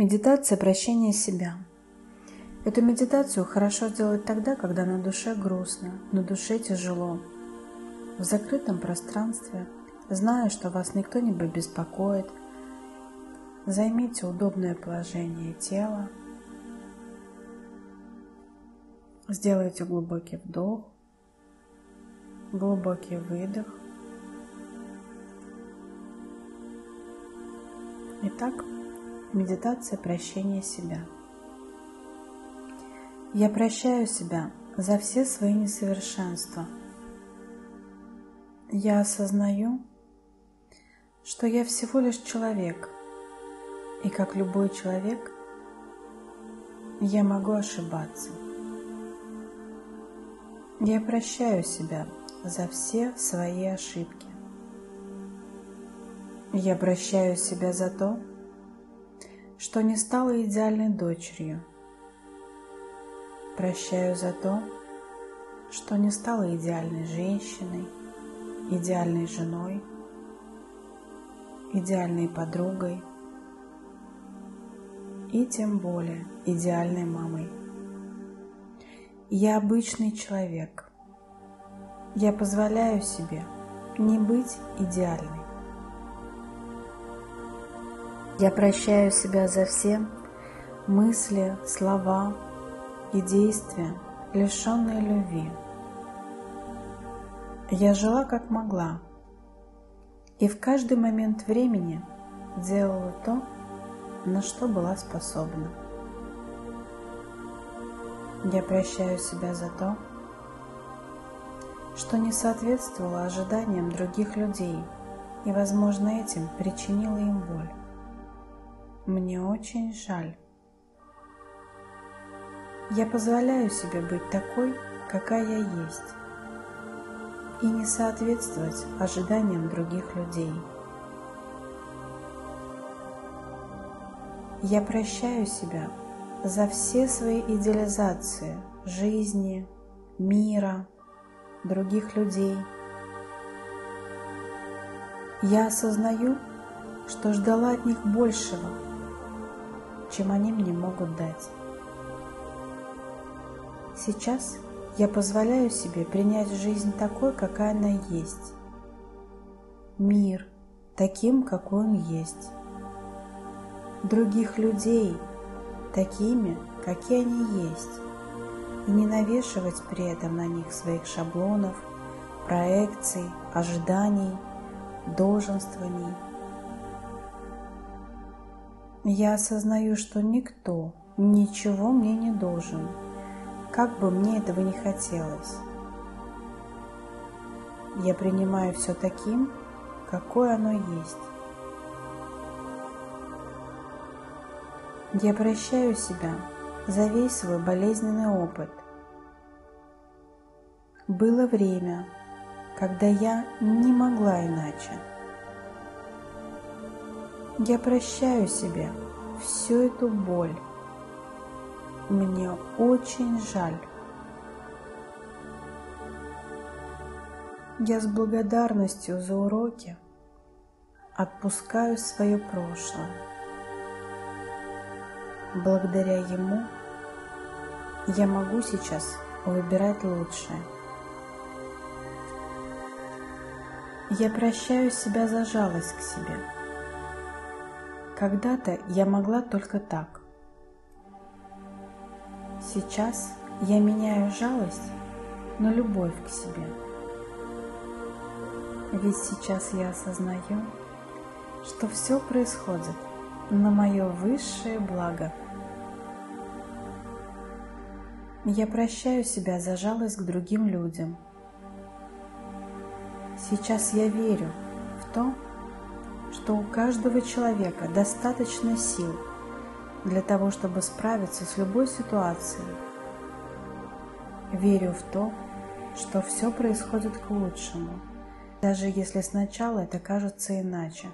Медитация прощения себя. Эту медитацию хорошо сделать тогда, когда на душе грустно, на душе тяжело. В закрытом пространстве, зная, что вас никто не беспокоит, займите удобное положение тела, сделайте глубокий вдох, глубокий выдох. Итак, Медитация прощения себя. Я прощаю себя за все свои несовершенства. Я осознаю, что я всего лишь человек, и как любой человек, я могу ошибаться. Я прощаю себя за все свои ошибки. Я прощаю себя за то, что не стала идеальной дочерью. Прощаю за то, что не стала идеальной женщиной, идеальной женой, идеальной подругой и тем более идеальной мамой. Я обычный человек. Я позволяю себе не быть идеальной. Я прощаю себя за все мысли, слова и действия, лишенные любви. Я жила как могла, и в каждый момент времени делала то, на что была способна. Я прощаю себя за то, что не соответствовало ожиданиям других людей и, возможно, этим причинила им боль. Мне очень жаль. Я позволяю себе быть такой, какая я есть, и не соответствовать ожиданиям других людей. Я прощаю себя за все свои идеализации жизни, мира, других людей. Я осознаю, что ждала от них большего – чем они мне могут дать. Сейчас я позволяю себе принять жизнь такой, какая она есть. Мир таким, какой он есть. Других людей такими, какие они есть. И не навешивать при этом на них своих шаблонов, проекций, ожиданий, долженствований – я осознаю, что никто ничего мне не должен, как бы мне этого не хотелось. Я принимаю все таким, какое оно есть. Я прощаю себя за весь свой болезненный опыт. Было время, когда я не могла иначе. Я прощаю себе всю эту боль. Мне очень жаль. Я с благодарностью за уроки отпускаю свое прошлое. Благодаря ему я могу сейчас выбирать лучшее. Я прощаю себя за жалость к себе. Когда-то я могла только так. Сейчас я меняю жалость на любовь к себе. Ведь сейчас я осознаю, что все происходит на мое высшее благо. Я прощаю себя за жалость к другим людям. Сейчас я верю в то, что у каждого человека достаточно сил для того, чтобы справиться с любой ситуацией. Верю в то, что все происходит к лучшему, даже если сначала это кажется иначе.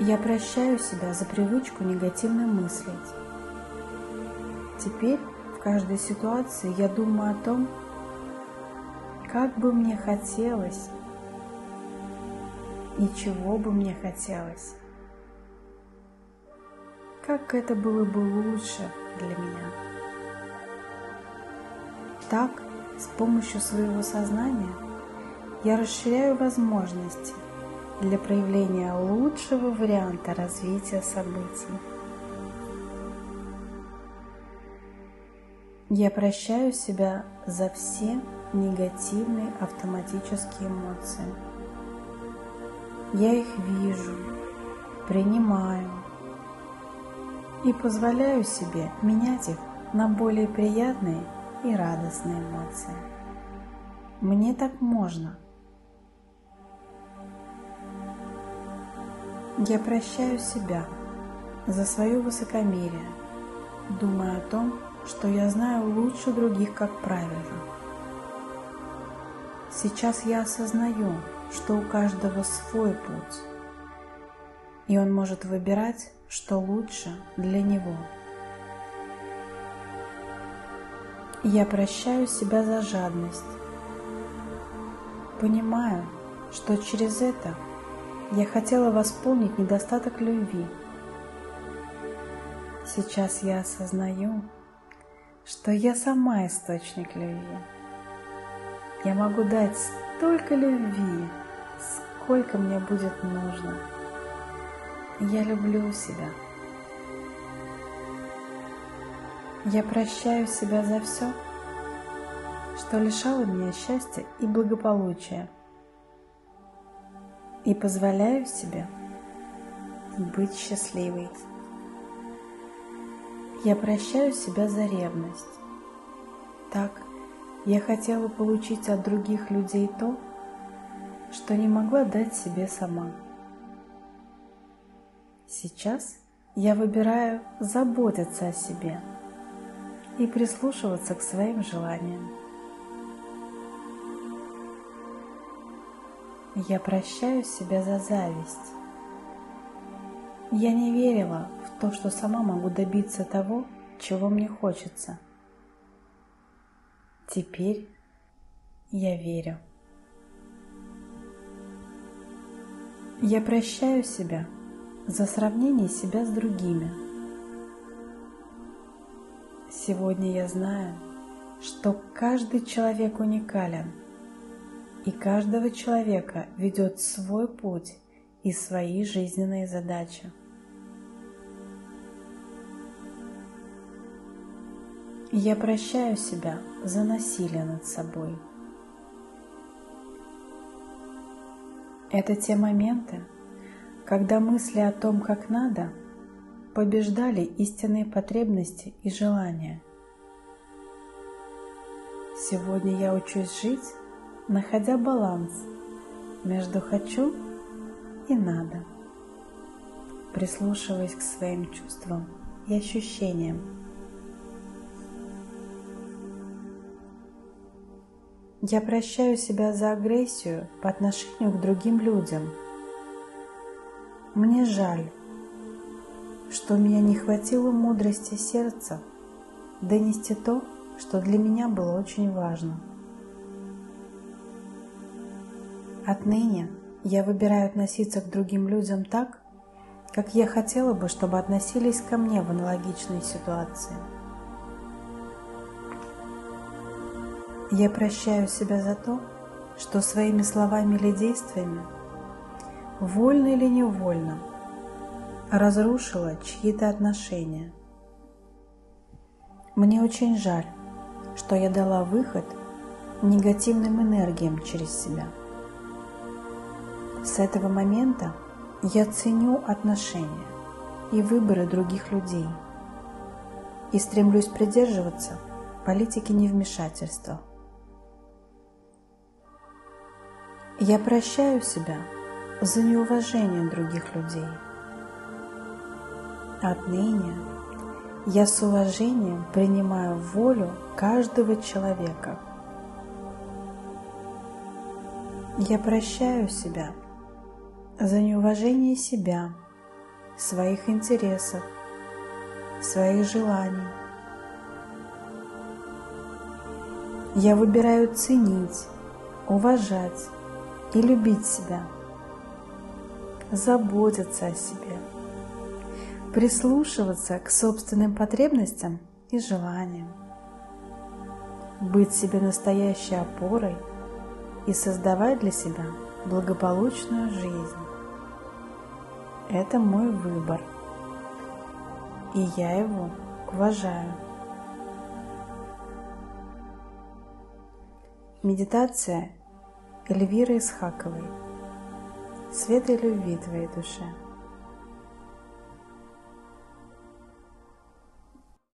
Я прощаю себя за привычку негативно мыслить. Теперь в каждой ситуации я думаю о том, как бы мне хотелось и чего бы мне хотелось. как это было бы лучше для меня. Так, с помощью своего сознания я расширяю возможности для проявления лучшего варианта развития событий. Я прощаю себя за все негативные автоматические эмоции. Я их вижу, принимаю и позволяю себе менять их на более приятные и радостные эмоции. Мне так можно. Я прощаю себя за свое высокомерие, думая о том, что я знаю лучше других, как правильно. Сейчас я осознаю, что у каждого свой путь, и он может выбирать, что лучше для него. Я прощаю себя за жадность. Понимаю, что через это я хотела восполнить недостаток любви. Сейчас я осознаю, что я сама источник любви. Я могу дать столько любви, сколько мне будет нужно. Я люблю себя. Я прощаю себя за все, что лишало меня счастья и благополучия, и позволяю себе быть счастливой. Я прощаю себя за ревность. Так, я хотела получить от других людей то, что не могла дать себе сама. Сейчас я выбираю заботиться о себе и прислушиваться к своим желаниям. Я прощаю себя за зависть. Я не верила в то, что сама могу добиться того, чего мне хочется. Теперь я верю. Я прощаю себя за сравнение себя с другими. Сегодня я знаю, что каждый человек уникален, и каждого человека ведет свой путь и свои жизненные задачи. Я прощаю себя за насилие над собой. Это те моменты, когда мысли о том, как надо, побеждали истинные потребности и желания. Сегодня я учусь жить, находя баланс между «хочу» и «надо», прислушиваясь к своим чувствам и ощущениям. Я прощаю себя за агрессию по отношению к другим людям – мне жаль, что у меня не хватило мудрости сердца донести то, что для меня было очень важно. Отныне я выбираю относиться к другим людям так, как я хотела бы, чтобы относились ко мне в аналогичной ситуации. Я прощаю себя за то, что своими словами или действиями вольно или невольно, разрушила чьи-то отношения. Мне очень жаль, что я дала выход негативным энергиям через себя. С этого момента я ценю отношения и выборы других людей и стремлюсь придерживаться политики невмешательства. Я прощаю себя – за неуважение других людей. Отныне я с уважением принимаю волю каждого человека. Я прощаю себя за неуважение себя, своих интересов, своих желаний. Я выбираю ценить, уважать и любить себя – заботиться о себе, прислушиваться к собственным потребностям и желаниям, быть себе настоящей опорой и создавать для себя благополучную жизнь. Это мой выбор, и я его уважаю. Медитация Эльвиры Исхаковой. Свет и любви твоей душе.